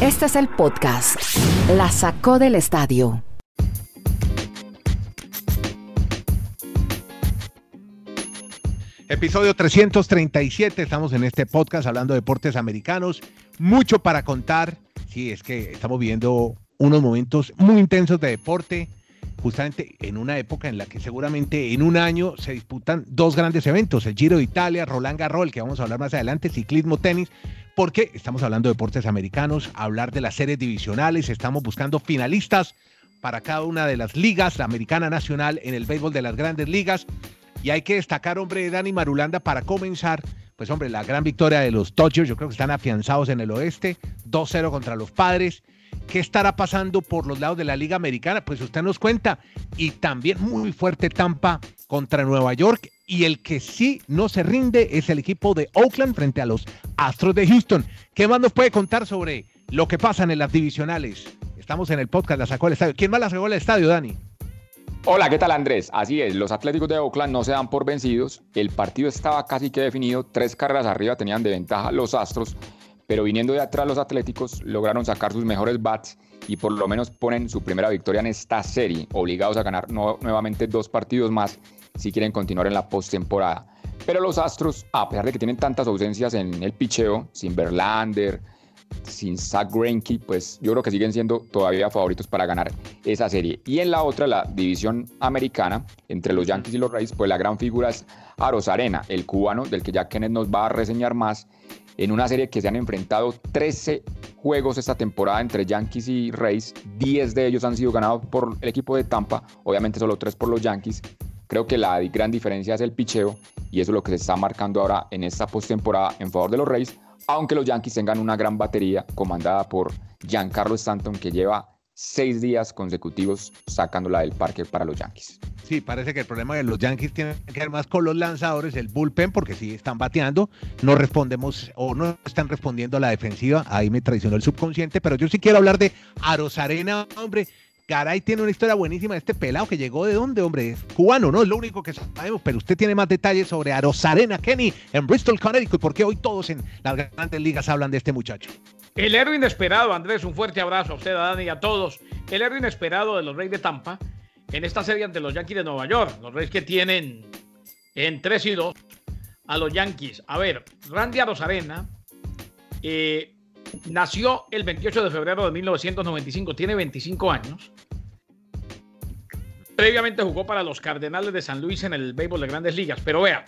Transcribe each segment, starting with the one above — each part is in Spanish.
Este es el podcast. La sacó del estadio. Episodio 337, estamos en este podcast hablando de deportes americanos, mucho para contar, sí, es que estamos viendo unos momentos muy intensos de deporte, justamente en una época en la que seguramente en un año se disputan dos grandes eventos, el Giro de Italia, Roland Garros, el que vamos a hablar más adelante, ciclismo, tenis, porque estamos hablando de deportes americanos, hablar de las series divisionales, estamos buscando finalistas para cada una de las ligas, la americana nacional en el béisbol de las grandes ligas. Y hay que destacar, hombre, Dani Marulanda, para comenzar, pues hombre, la gran victoria de los Dodgers, yo creo que están afianzados en el oeste, 2-0 contra los padres. ¿Qué estará pasando por los lados de la Liga Americana? Pues usted nos cuenta. Y también muy fuerte Tampa contra Nueva York. Y el que sí no se rinde es el equipo de Oakland frente a los Astros de Houston. ¿Qué más nos puede contar sobre lo que pasa en las divisionales? Estamos en el podcast, la sacó el estadio. ¿Quién más la sacó el estadio, Dani? Hola, ¿qué tal Andrés? Así es, los Atléticos de Oakland no se dan por vencidos, el partido estaba casi que definido, tres carreras arriba tenían de ventaja los Astros, pero viniendo de atrás los Atléticos lograron sacar sus mejores bats y por lo menos ponen su primera victoria en esta serie, obligados a ganar nuevamente dos partidos más si quieren continuar en la postemporada. Pero los Astros, a pesar de que tienen tantas ausencias en el picheo, sin Verlander, sin Zach Greinke, pues yo creo que siguen siendo todavía favoritos para ganar esa serie. Y en la otra, la división americana, entre los Yankees y los Rays, pues la gran figura es Aros Arena, el cubano, del que ya Kenneth nos va a reseñar más, en una serie que se han enfrentado 13 juegos esta temporada entre Yankees y Rays, 10 de ellos han sido ganados por el equipo de Tampa, obviamente solo 3 por los Yankees. Creo que la gran diferencia es el picheo y eso es lo que se está marcando ahora en esta postemporada en favor de los Rays, aunque los Yankees tengan una gran batería comandada por Giancarlo Stanton que lleva seis días consecutivos sacándola del parque para los Yankees. Sí, parece que el problema de los Yankees tiene que ver más con los lanzadores, el bullpen, porque sí están bateando, no respondemos o no están respondiendo a la defensiva, ahí me traicionó el subconsciente, pero yo sí quiero hablar de Arosarena, hombre, Garay tiene una historia buenísima de este pelado que llegó de dónde, hombre, cubano, ¿no? Es lo único que sabemos, pero usted tiene más detalles sobre Arosarena Kenny en Bristol, Connecticut, porque hoy todos en las grandes ligas hablan de este muchacho. El héroe inesperado, Andrés, un fuerte abrazo a usted, a Dani y a todos. El héroe inesperado de los Reyes de Tampa en esta serie ante los Yankees de Nueva York. Los Reyes que tienen en 3 y 2 a los Yankees. A ver, Randy Arosarena eh, nació el 28 de febrero de 1995, tiene 25 años. Previamente jugó para los Cardenales de San Luis en el béisbol de grandes ligas. Pero vea,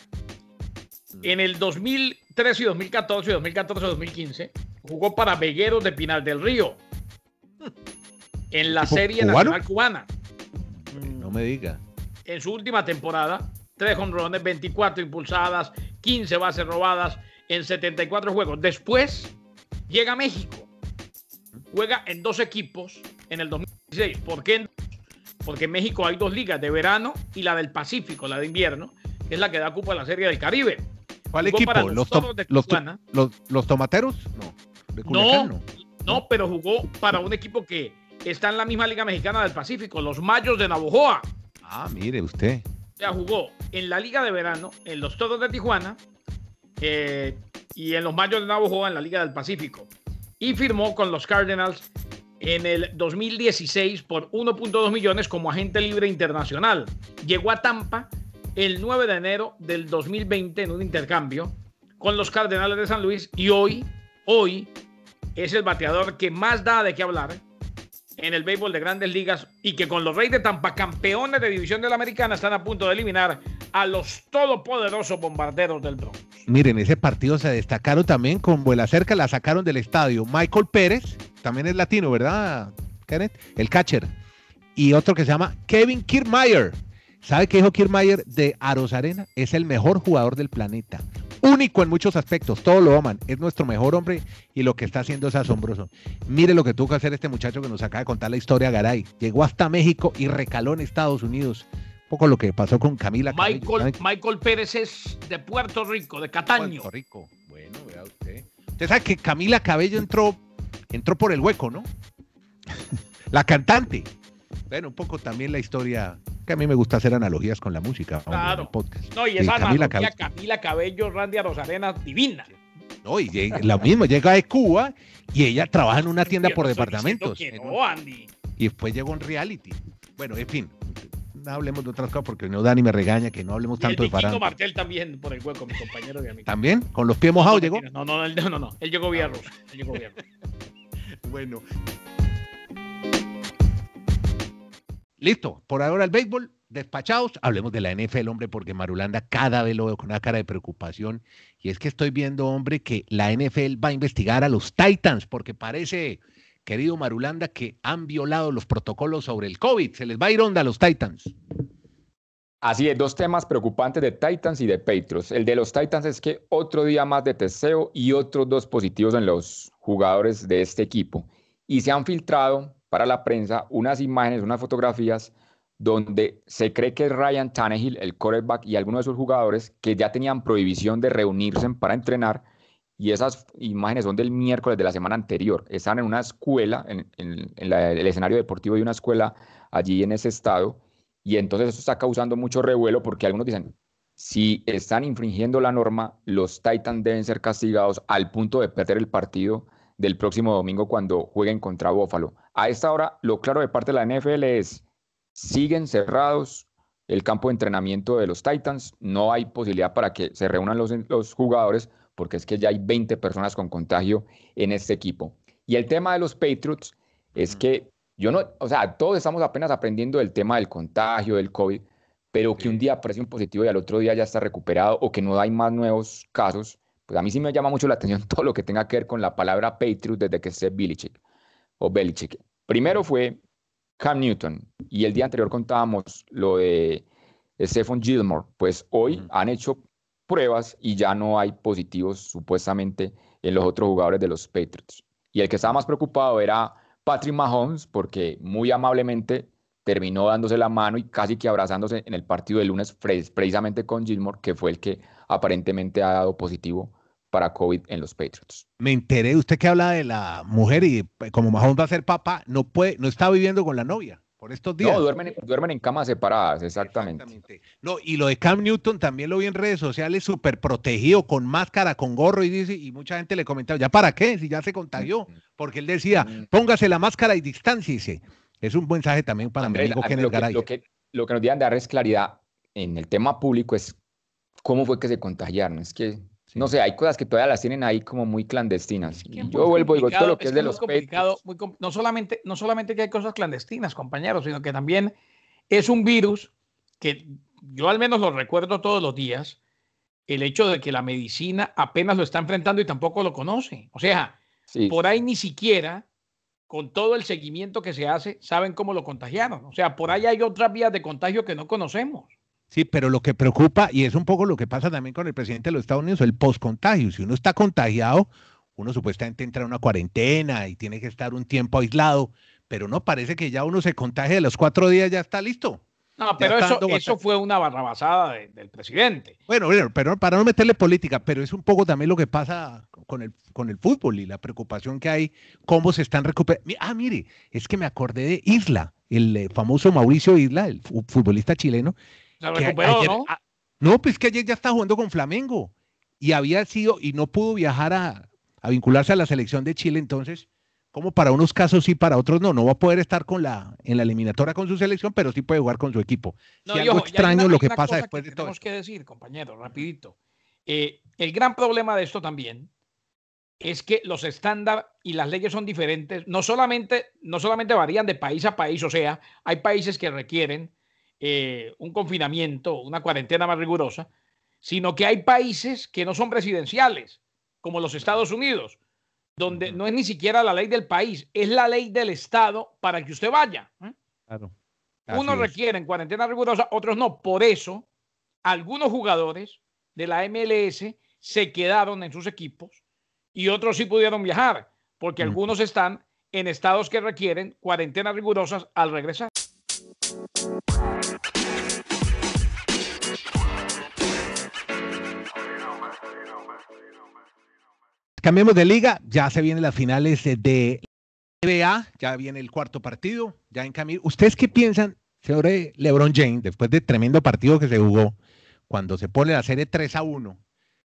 en el 2013 y 2014, 2014 y 2015, jugó para Vegueros de Pinal del Río. En la serie nacional cubana. No me diga. En su última temporada, tres honrones, 24 impulsadas, 15 bases robadas en 74 juegos. Después llega a México. Juega en dos equipos en el 2016. ¿Por qué? Porque en México hay dos ligas, de verano y la del Pacífico, la de invierno, que es la que da cupo a la Serie del Caribe. ¿Cuál equipo? los, los, tomateros? No. No, no, pero jugó para un equipo que está en la misma Liga Mexicana del Pacífico, los Mayos de Navojoa. Ah, mire usted. Ya jugó en la Liga de Verano, en los Toros de Tijuana eh, y en los Mayos de Navojoa en la Liga del Pacífico. Y firmó con los Cardinals en el 2016 por 1.2 millones como agente libre internacional. Llegó a Tampa el 9 de enero del 2020 en un intercambio con los Cardenales de San Luis y hoy, hoy es el bateador que más da de qué hablar en el béisbol de grandes ligas y que con los Reyes de Tampa, campeones de división de la Americana, están a punto de eliminar a los todopoderosos bombarderos del Bronx. Miren, ese partido se destacaron también con vuela cerca, la sacaron del estadio. Michael Pérez, también es latino, ¿verdad, Kenneth? El catcher. Y otro que se llama Kevin Kiermaier ¿Sabe qué dijo Kiermaier de Aros Arena? Es el mejor jugador del planeta. Único en muchos aspectos, todos lo aman. Es nuestro mejor hombre y lo que está haciendo es asombroso. Mire lo que tuvo que hacer este muchacho que nos acaba de contar la historia, Garay. Llegó hasta México y recaló en Estados Unidos. Un poco lo que pasó con Camila. Michael, Michael Pérez es de Puerto Rico, de Cataño. Puerto Rico. Bueno, vea usted. Usted sabe que Camila Cabello entró, entró por el hueco, ¿no? la cantante. Bueno, un poco también la historia que a mí me gusta hacer analogías con la música. Claro. podcast. No, y esa Camila analogía Cabello. Camila Cabello, Randy Rosarena, divina. No, y llega, lo mismo, llega de Cuba y ella trabaja en una tienda Yo por no departamentos. que Andy. y después llegó un reality. Bueno, en fin, no hablemos de otras cosas porque no Dani me regaña que no hablemos Y el tanto de Vikingo farándula. Martel también por el hueco, mi compañero de amigo. También, con los pies mojados llegó. No, no, no, no, no, él llegó rusa. Él llegó vía rusa. Bueno. Listo, por ahora el béisbol, despachados, hablemos de la NFL, hombre, porque Marulanda cada vez lo veo con una cara de preocupación. Y es que estoy viendo, hombre, que la NFL va a investigar a los Titans, porque parece, querido Marulanda, que han violado los protocolos sobre el COVID. Se les va a ir onda a los Titans. Así es, dos temas preocupantes de Titans y de Patriots. El de los Titans es que otro día más de testeo y otros dos positivos en los jugadores de este equipo. Y se han filtrado para la prensa unas imágenes, unas fotografías donde se cree que Ryan Tannehill, el quarterback, y algunos de sus jugadores que ya tenían prohibición de reunirse para entrenar. Y esas imágenes son del miércoles de la semana anterior. Están en una escuela, en, el escenario deportivo de una escuela allí en ese estado. Y entonces eso está causando mucho revuelo porque algunos dicen, si están infringiendo la norma, los Titans deben ser castigados al punto de perder el partido del próximo domingo cuando jueguen contra Buffalo. A esta hora, lo claro de parte de la NFL es, siguen cerrados el campo de entrenamiento de los Titans, no hay posibilidad para que se reúnan los, los jugadores porque es que ya hay 20 personas con contagio en este equipo. Y el tema de los Patriots es que yo no, o sea, todos estamos apenas aprendiendo del tema del contagio, del COVID, pero que un día aparece un positivo y al otro día ya está recuperado o que no hay más nuevos casos, pues a mí sí me llama mucho la atención todo lo que tenga que ver con la palabra Patriot desde que esté Belichick o Belichick. Primero fue Cam Newton y el día anterior contábamos lo de Stephon Gilmore, pues hoy han hecho pruebas y ya no hay positivos supuestamente en los otros jugadores de los Patriots. Y el que estaba más preocupado era Patrick Mahomes, porque muy amablemente terminó dándose la mano y casi que abrazándose en el partido del lunes, pre- precisamente con Gilmore, que fue el que aparentemente ha dado positivo para COVID en los Patriots. Me enteré, usted que habla de la mujer y eh, como Mahomes va a ser papá, no puede, no está viviendo con la novia por estos días. No, duermen, duermen en camas separadas, exactamente. No, y lo de Cam Newton también lo vi en redes sociales, súper protegido, con máscara, con gorro, y dice, y mucha gente le comentaba, ¿ya para qué? Si ya se contagió. Porque él decía, Mm. póngase la máscara y distánciese. Es un mensaje también para mi Andrés, amigo a- Kenneth lo, que, lo, que, lo que nos deben dar es claridad en el tema público es cómo fue que se contagiaron. Es que, no sé, hay cosas que todavía las tienen ahí como muy clandestinas. que Y es yo muy vuelvo y digo, todo lo que es, de muy los complicado, Patriots, muy com- no, solamente, no solamente que hay cosas clandestinas, compañeros, sino que también es un virus que yo al menos lo recuerdo todos los días, el hecho de que la medicina apenas lo está enfrentando y tampoco lo conoce. O sea, sí, por ahí ni siquiera, con todo el seguimiento que se hace, saben cómo lo contagiaron. O sea, por ahí hay otras vías de contagio que no conocemos. Sí, pero lo que preocupa, y es un poco lo que pasa también con el presidente de los Estados Unidos, el post-contagio. Si uno está contagiado, uno supuestamente entra a una cuarentena y tiene que estar un tiempo aislado, pero no parece que ya uno se contagie de los cuatro días, ya está listo. No, pero eso, eso fue una barrabasada de- del presidente. Bueno, bueno, pero para no meterle política, pero es un poco también lo que pasa con el, con el fútbol y la preocupación que hay, cómo se están recuperando. Ah, mire, es que me acordé de Isla, el eh, famoso Mauricio Isla, el fu- futbolista chileno. Se que a- recuperó, ayer- ¿no? no, pues que ayer ya está jugando con Flamengo y había sido y no pudo viajar a, a vincularse a la selección de Chile, entonces, como para unos casos sí, para otros no, no va a poder estar con la, en la eliminatoria con su selección, pero sí puede jugar con su equipo. No, y algo ojo, extraño una- lo que pasa después que de todo Tenemos que decir, compañero, rapidito. Eh, el gran problema de esto también es que los estándares y las leyes son diferentes. No solamente, no solamente varían de país a país, o sea, hay países que requieren eh, un confinamiento, una cuarentena más rigurosa, sino que hay países que no son presidenciales, como los Estados Unidos, donde no es ni siquiera la ley del país, es la ley del Estado para que usted vaya. ¿eh? Claro. Unos requieren cuarentena rigurosa, otros no. Por eso, algunos jugadores de la MLS se quedaron en sus equipos y otros sí pudieron viajar, porque Mm. algunos están en estados que requieren cuarentenas rigurosas al regresar. Cambiemos de liga, ya se vienen las finales de- de NBA, ya viene el cuarto partido, ya en camino. ¿Ustedes qué piensan sobre LeBron James después del tremendo partido que se jugó? Cuando se pone la serie 3 a 1,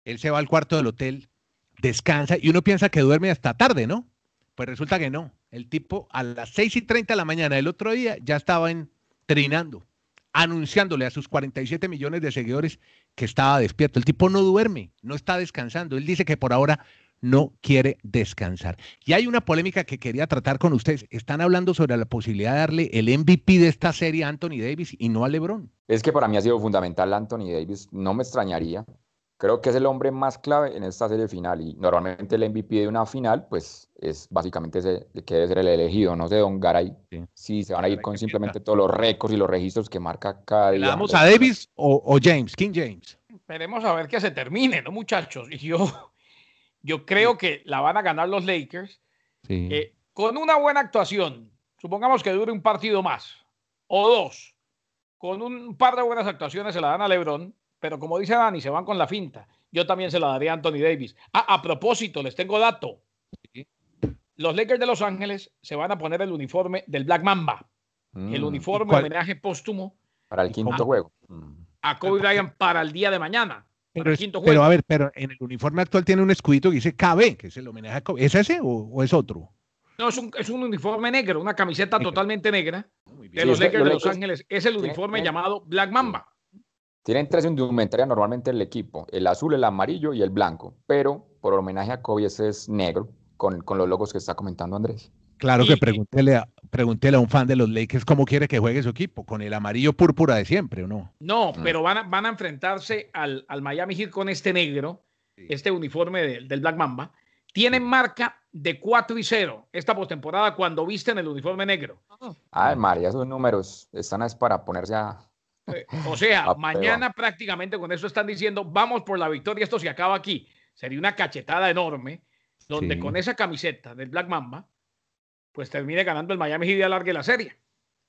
él se va al cuarto del hotel, descansa y uno piensa que duerme hasta tarde, ¿no? Pues resulta que no. El tipo a las 6 y 30 de la mañana del otro día ya estaba entrenando, anunciándole a sus 47 millones de seguidores que estaba despierto. El tipo no duerme, no está descansando. Él dice que por ahora no quiere descansar. Y hay una polémica que quería tratar con ustedes. Están hablando sobre la posibilidad de darle el MVP de esta serie a Anthony Davis y no a LeBron. Es que para mí ha sido fundamental Anthony Davis. No me extrañaría. Creo que es el hombre más clave en esta serie final y normalmente el MVP de una final pues es básicamente ese que debe ser el elegido, no sé, Don Garay. Sí. se van a ir con simplemente todos los récords y los registros que marca cada día. ¿Le damos a Davis o, James, King James? Esperemos a ver que se termine, ¿no, muchachos? Y yo, yo creo que la van a ganar los Lakers eh, con una buena actuación. Supongamos que dure un partido más o dos. Con un par de buenas actuaciones se la dan a LeBron, pero como dice Dani, se van con la finta. Yo también se la daría a Anthony Davis. Ah, a propósito, les tengo dato. Los Lakers de Los Ángeles se van a poner el uniforme del Black Mamba. el mm. uniforme homenaje póstumo. Para el quinto juego. A Kobe Bryant para el día de mañana. Pero, a ver, pero en el uniforme actual tiene un escudito que dice KB, que es el homenaje a ¿Es ese o, es otro? No, es un, es un, uniforme negro, una camiseta totalmente negra de los Lakers de Los Ángeles. Es el uniforme llamado Black Mamba. Tienen tres indumentarias normalmente el equipo, el azul, el amarillo y el blanco, pero por homenaje a Kobe ese es negro, con, con los logos que está comentando Andrés. Claro que pregúntele a, pregúntele a un fan de los Lakers cómo quiere que juegue su equipo, con el amarillo púrpura de siempre, ¿o no? No, mm. pero van a, van a enfrentarse al, Miami Heat con este negro, este uniforme del Black Mamba. Tienen marca de 4 y 0 esta postemporada cuando visten el uniforme negro. Ay, María, esos números están es para ponerse a. Eh, o sea, mañana prácticamente con eso están diciendo, vamos por la victoria, esto se acaba aquí. Sería una cachetada enorme, donde con esa camiseta del Black Mamba pues termine ganando el Miami Heat y alargue la serie.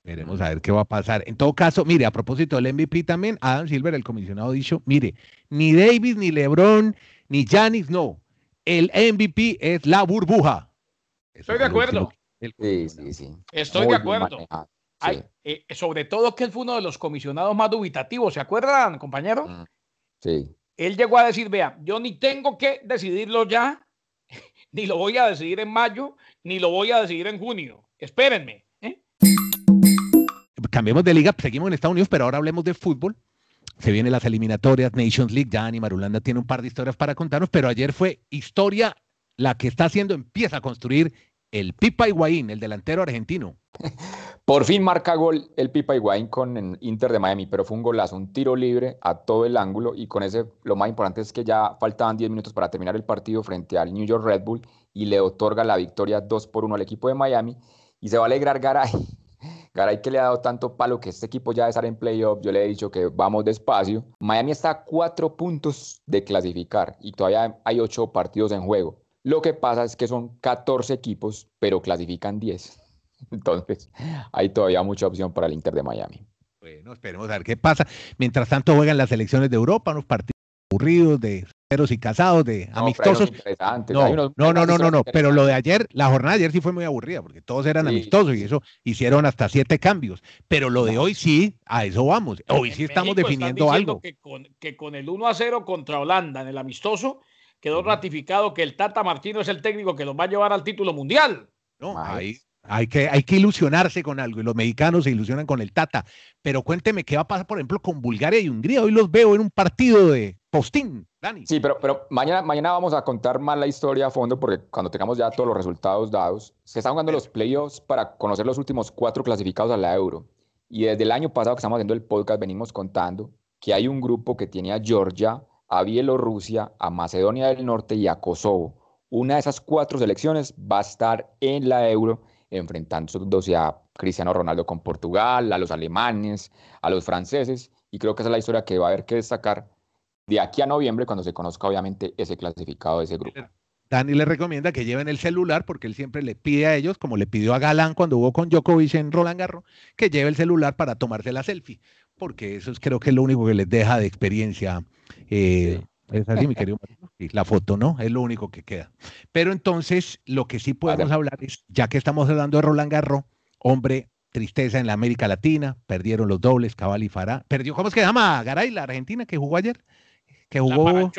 Veremos a ver qué va a pasar. En todo caso, mire, a propósito del MVP también, Adam Silver, el comisionado, ha dicho, mire, ni Davis, ni LeBron, ni Janis, no. El MVP es la burbuja. Estoy de acuerdo. sí, sí, sí. Estoy de acuerdo. Eh, sobre todo que él fue uno de los comisionados más dubitativos, ¿se acuerdan, compañero? Mm, sí. Él llegó a decir, vea, yo ni tengo que decidirlo ya, ni lo voy a decidir en mayo, ni lo voy a decidir en junio. Espérenme. ¿eh? Cambiemos de liga, seguimos en Estados Unidos, pero ahora hablemos de fútbol. Se vienen las eliminatorias, Nations League, ya Ani Marulanda tiene un par de historias para contarnos, pero ayer fue historia la que está haciendo, empieza a construir el Pipa Higuaín, el delantero argentino. Por fin marca gol el Pipa Higuaín con el Inter de Miami, pero fue un golazo, un tiro libre a todo el ángulo y con ese lo más importante es que ya faltaban 10 minutos para terminar el partido frente al New York Red Bull y le otorga la victoria 2 por 1 al equipo de Miami y se va a alegrar Garay. Garay que le ha dado tanto palo que este equipo ya debe estar en playoff, yo le he dicho que vamos despacio. Miami está a cuatro puntos de clasificar y todavía hay ocho partidos en juego. Lo que pasa es que son 14 equipos, pero clasifican 10. Entonces, hay todavía mucha opción para el Inter de Miami. Bueno, esperemos a ver qué pasa. Mientras tanto, juegan las elecciones de Europa, unos partidos aburridos de ceros y casados, de amistosos. No, no, no, no, no, pero lo de ayer, la jornada de ayer sí fue muy aburrida, porque todos eran amistosos y eso hicieron hasta siete cambios. Pero lo de hoy sí, a eso vamos. Hoy sí estamos definiendo algo. Que con, que con el 1 a 0 contra Holanda en el amistoso, quedó ratificado que el Tata Martino es el técnico que los va a llevar al título mundial. No, ahí hay que, hay que ilusionarse con algo y los mexicanos se ilusionan con el Tata. Pero cuénteme qué va a pasar, por ejemplo, con Bulgaria y Hungría. Hoy los veo en un partido de postín, Dani. Sí, pero, pero mañana, mañana vamos a contar más la historia a fondo porque cuando tengamos ya todos los resultados dados, se están jugando los playoffs para conocer los últimos cuatro clasificados a la Euro. Y desde el año pasado que estamos haciendo el podcast venimos contando que hay un grupo que tiene a Georgia, a Bielorrusia, a Macedonia del Norte y a Kosovo. Una de esas cuatro selecciones va a estar en la Euro enfrentándose a Cristiano Ronaldo con Portugal, a los alemanes, a los franceses, y creo que esa es la historia que va a haber que destacar de aquí a noviembre cuando se conozca obviamente ese clasificado de ese grupo. Dani le recomienda que lleven el celular porque él siempre le pide a ellos, como le pidió a Galán cuando hubo con Djokovic en Roland Garros, que lleve el celular para tomarse la selfie, porque eso es creo que es lo único que les deja de experiencia eh, es así, mi querido. la foto, ¿no? Es lo único que queda. Pero entonces, lo que sí podemos hablar es, ya que estamos hablando de Roland Garros, hombre, tristeza en la América Latina, perdieron los dobles, Cabal y Fará. Perdió, ¿cómo es que se llama? Garay, la Argentina que jugó ayer. Que jugó. La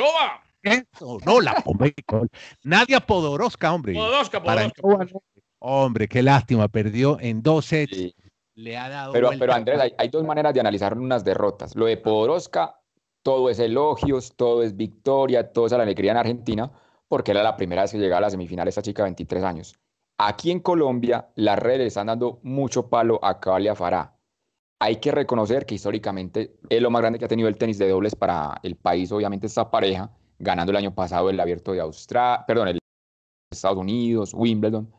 Eso, no, la Pomecol. Nadia Podoroska, hombre. Podoroska, Para Podoroska. Hombre, qué lástima, perdió en dos sets. Sí. Le ha dado. Pero, pero Andrés, hay, hay dos maneras de analizar unas derrotas. Lo de Podoroska, todo es elogios, todo es victoria, todo es alegría en Argentina, porque era la primera vez que llegaba a la semifinal esta chica de 23 años. Aquí en Colombia, las redes están dando mucho palo a Cabal y a Farah. Hay que reconocer que históricamente es lo más grande que ha tenido el tenis de dobles para el país, obviamente esta pareja, ganando el año pasado el abierto de Australia, perdón, Estados Unidos, Wimbledon.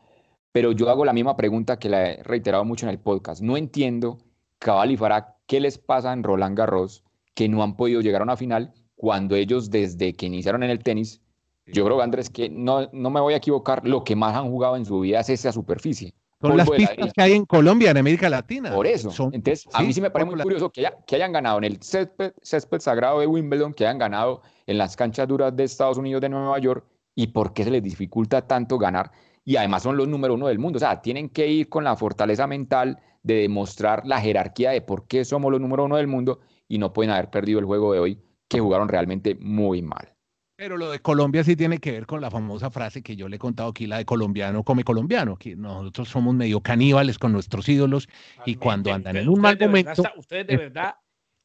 Pero yo hago la misma pregunta que la he reiterado mucho en el podcast. No entiendo, Cabal y Farah, qué les pasa en Roland Garros que no han podido llegar a una final cuando ellos desde que iniciaron en el tenis, yo creo, Andrés, que no, no me voy a equivocar, lo que más han jugado en su vida es esa superficie. Son las pistas que hay en Colombia, en América Latina. Por eso. Son- Entonces, a mí sí me parece muy curioso que, haya- que hayan ganado en el césped, césped sagrado de Wimbledon, que hayan ganado en las canchas duras de Estados Unidos, de Nueva York, y por qué se les dificulta tanto ganar. Y además son los número uno del mundo. O sea, tienen que ir con la fortaleza mental de demostrar la jerarquía de por qué somos los número uno del mundo y no pueden haber perdido el juego de hoy, que jugaron realmente muy mal. Pero lo de Colombia sí tiene que ver con la famosa frase que yo le he contado aquí, la de colombiano come colombiano, que nosotros somos medio caníbales con nuestros ídolos y cuando andan en un mal verdad momento, está- Ustedes de verdad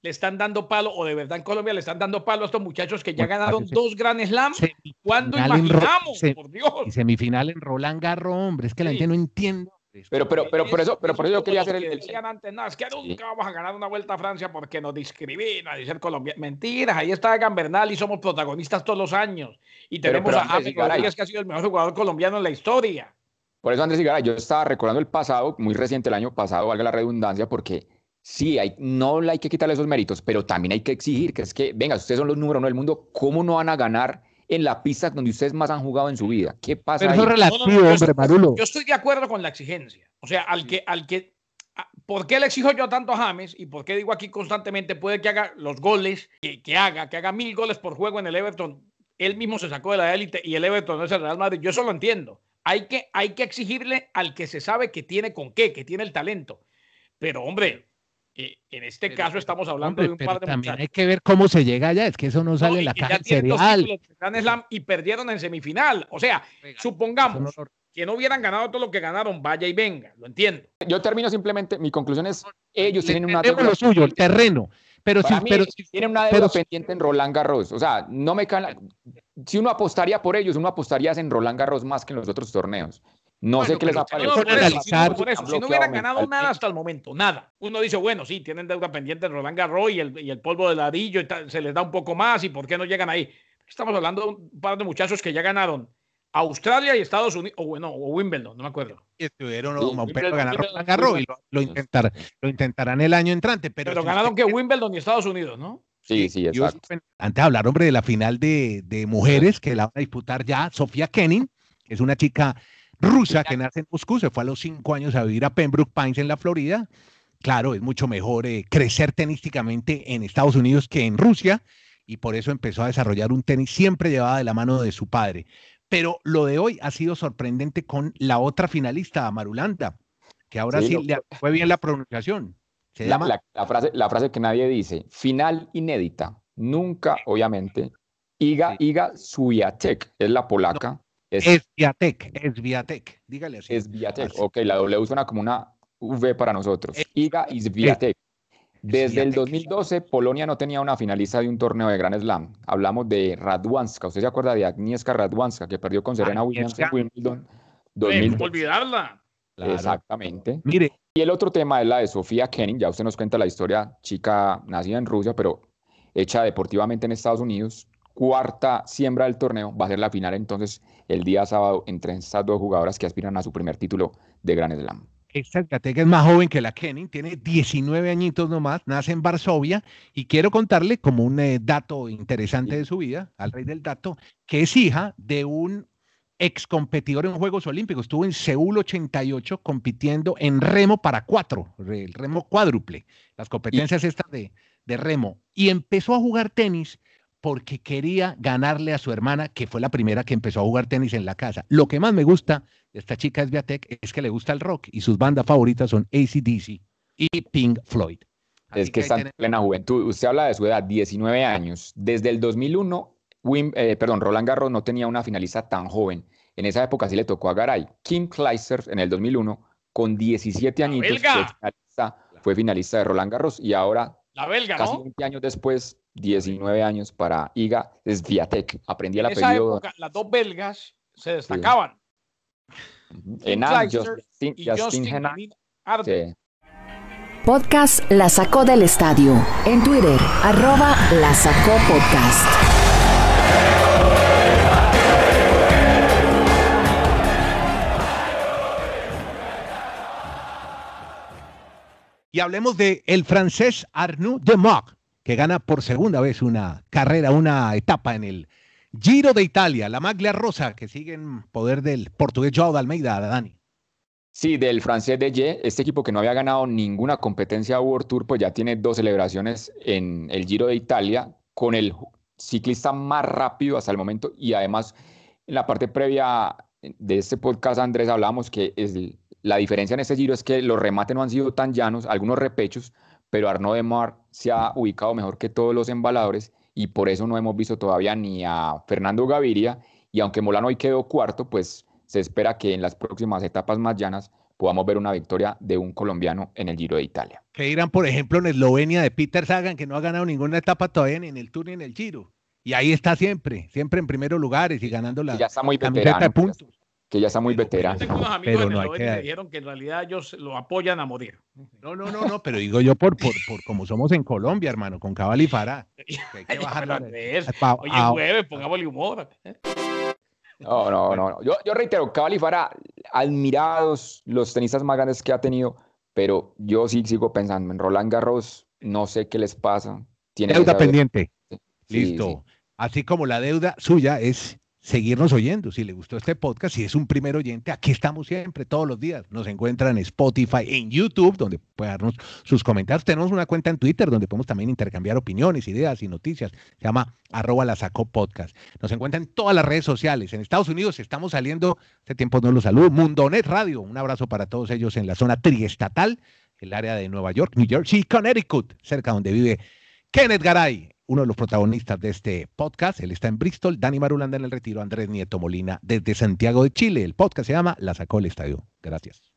le están dando palo, o de verdad en Colombia le están dando palo a estos muchachos que ya ganaron sí. dos Grand Slam. ¿Cuándo en Ro- imaginamos? se- Por Dios. y semifinal en Roland Garros, hombre, es que la Sí. gente no entiende. Pero, pero, pero por eso, pero por eso yo quería hacer el, que el- decían antes, no, es que nunca vamos a ganar una vuelta a Francia porque nos discrimina, dice el colombiano. Mentiras, ahí está Gambernal y somos protagonistas todos los años. Y tenemos pero a Andrés James Garay. Rodríguez, que ha sido el mejor jugador colombiano en la historia. Por eso, Andrés Igara, yo estaba recordando el pasado, muy reciente el año pasado, valga la redundancia, porque sí, hay, no le hay que quitarle esos méritos, pero también hay que exigir que es que, venga, ustedes son los número uno del mundo, ¿cómo no van a ganar en la pista donde ustedes más han jugado en su vida? ¿Qué pasa Pero eso es ahí? relativo, No, no, no, yo hombre, estoy- Marulo. Yo estoy de acuerdo con la exigencia. O sea, al que, al que, a- ¿por qué le exijo yo tanto a James? Y por qué digo aquí constantemente, puede que haga los goles, que, que haga, que haga mil goles por juego en el Everton. Él mismo se sacó de la élite y el Everton no es el Real Madrid. Yo eso lo entiendo. Hay que, hay que exigirle al que se sabe que tiene con qué, que tiene el talento. Pero, hombre, en este Pero- caso estamos hablando Hombre, de un par de también muchachos. hay que ver cómo se llega allá, es que eso no ¿no? sale en la caja Grand Slam y perdieron en semifinal. O sea, supongamos que no hubieran ganado todo lo que ganaron, vaya y venga, lo entiendo. Yo termino simplemente, mi conclusión es, ellos Le tienen una deuda lo suyo, el terreno. Pero sí, tienen una deuda pendiente en Roland Garros. O sea, no me caen la- Si uno apostaría por ellos, uno apostaría en Roland Garros más que en los otros torneos. No Bueno, sé qué les ha No, parecido. por eso, si, por eso, Han si no hubieran ganado nada hasta el momento, nada. Uno dice, bueno, sí, tienen deuda pendiente en Roland Garros y el, y el polvo de ladrillo y tal, se les da un poco más y por qué no llegan ahí. Estamos hablando de un par de muchachos que ya ganaron Australia y Estados Unidos, o bueno, o Wimbledon, no me acuerdo. estuvieron Sí, un Wimbledon, perro ganar Wimbledon, Roland Garros y lo, lo intentar- lo intentarán el año entrante. Pero, Pero, si ganaron usted que Wimbledon y Estados Unidos, ¿no? Sí, sí, Yo exacto. supe- Antes de hablar, hombre, de la final de, de mujeres que la van a disputar ya Sofía Kenin, que es una chica rusa que nace en Moscú, se fue a los cinco años a vivir a Pembroke Pines en la Florida. Claro, es mucho mejor eh, crecer tenísticamente en Estados Unidos que en Rusia y por eso empezó a desarrollar un tenis siempre llevada de la mano de su padre. Pero lo de hoy ha sido sorprendente con la otra finalista, Marulanda, que ahora Sí, le fue bien la pronunciación. Se La, llama la- la frase, la frase que nadie dice, final inédita. Nunca, obviamente. Iga, Sí. Iga Swiatek, es la polaca. Es, Es Viatec, es Viatec, dígale así. es Viatek. así. Ok, la W suena como una V para nosotros. Es- Iga Swiatek. Desde el Swiatek. 2012, Polonia no tenía una finalista de un torneo de Grand Slam. Hablamos de Radwanska. ¿Usted se acuerda de Agnieszka Radwanska, que perdió con Serena Williams en. Wimbledon? Hombre, 2012. ¿Cómo olvidarla? Claro. Exactamente. Mire, Y el otro tema es la de Sofía Kenin, ya usted nos cuenta la historia, chica nacida en Rusia, pero hecha deportivamente en Estados Unidos, cuarta siembra del torneo, va a ser la final entonces el día sábado entre estas dos jugadoras que aspiran a su primer título de Grand Slam. esta es más joven que la Kenin, tiene 19 añitos nomás, nace en Varsovia y quiero contarle como un eh, dato interesante de su vida, al rey del dato, que es hija de un ex competidor en Juegos Olímpicos. Estuvo en Seúl 88 compitiendo en remo para cuatro, el remo cuádruple, las competencias estas de, de remo. Y empezó a jugar tenis porque quería ganarle a su hermana, que fue la primera que empezó a jugar tenis en la casa. Lo que más me gusta de esta chica es Viatec es que le gusta el rock y sus bandas favoritas son ACDC y Pink Floyd. Es que está en plena juventud. Usted habla de su edad, 19 años. Desde el 2001 Wim, eh, perdón, Roland Garros no tenía una finalista tan joven. En esa época sí le tocó a Garay. Kim Kleister en el 2001, con 17 añitos, fue finalista, fue finalista, de Roland Garros y ahora, la belga, casi 20 años después, 19 años para Iga Swiatek. Aprendí el apellido. Época, las dos belgas se destacaban. Sí. Enan, Justin, Justin, Justin Podcast La Sacó del Estadio. En Twitter, arroba La Sacó Podcast. Y hablemos de el francés Arnaud Democ, que gana por segunda vez una carrera, una etapa en el Giro de Italia, la maglia rosa que sigue en poder del portugués Joao de Almeida, Dani. Sí, del francés de Ye, este equipo que no había ganado ninguna competencia World Tour, pues ya tiene dos celebraciones en el Giro de Italia con el ciclista más rápido hasta el momento y además en la parte previa de este podcast, Andrés, hablábamos que es, la diferencia en este Giro es que los remates no han sido tan llanos, algunos repechos, pero Arnaud Demar se ha ubicado mejor que todos los embaladores y por eso no hemos visto todavía ni a Fernando Gaviria y aunque Molano hoy quedó cuarto, pues se espera que en las próximas etapas más llanas podamos ver una victoria de un colombiano en el Giro de Italia. Que dirán, por ejemplo, en Eslovenia de Peter Sagan, que no ha ganado ninguna etapa todavía ni en el Tour ni en el Giro. Y ahí está siempre, siempre en primeros lugares y ganando la ya está muy veterano, de puntos. Que ya está muy veterano. Tengo unos amigos pero no hay que... me dijeron que en realidad ellos lo apoyan a morir. No, no, no, no, pero digo yo por, por, por como somos en Colombia, hermano, con Cabal y Fará. hay que bajar la... Oye, jueves, pongámosle humor. No, no, no. Yo, yo reitero, Cabal y Fara, admirados los tenistas más grandes que ha tenido, pero yo sí sigo pensando en Roland Garros, no sé qué les pasa. Tiene deuda pendiente. Listo. Así como la deuda suya es seguirnos oyendo. Si le gustó este podcast, si es un primer oyente, aquí estamos siempre, todos los días. Nos encuentran en Spotify, en YouTube, donde puede darnos sus comentarios. Tenemos una cuenta en Twitter donde podemos también intercambiar opiniones, ideas y noticias. Se llama arroba la podcast. Nos encuentran en todas las redes sociales. En Estados Unidos estamos saliendo, hace tiempo no los saludo, Mundonet Radio. Un abrazo para todos ellos en la zona triestatal, el área de Nueva York, New Jersey, Connecticut, cerca donde vive Kenneth Garay uno de los protagonistas de este podcast. Él está en Bristol, Dani Marulanda en el retiro, Andrés Nieto Molina desde Santiago de Chile. El podcast se llama La sacó el estadio. Gracias.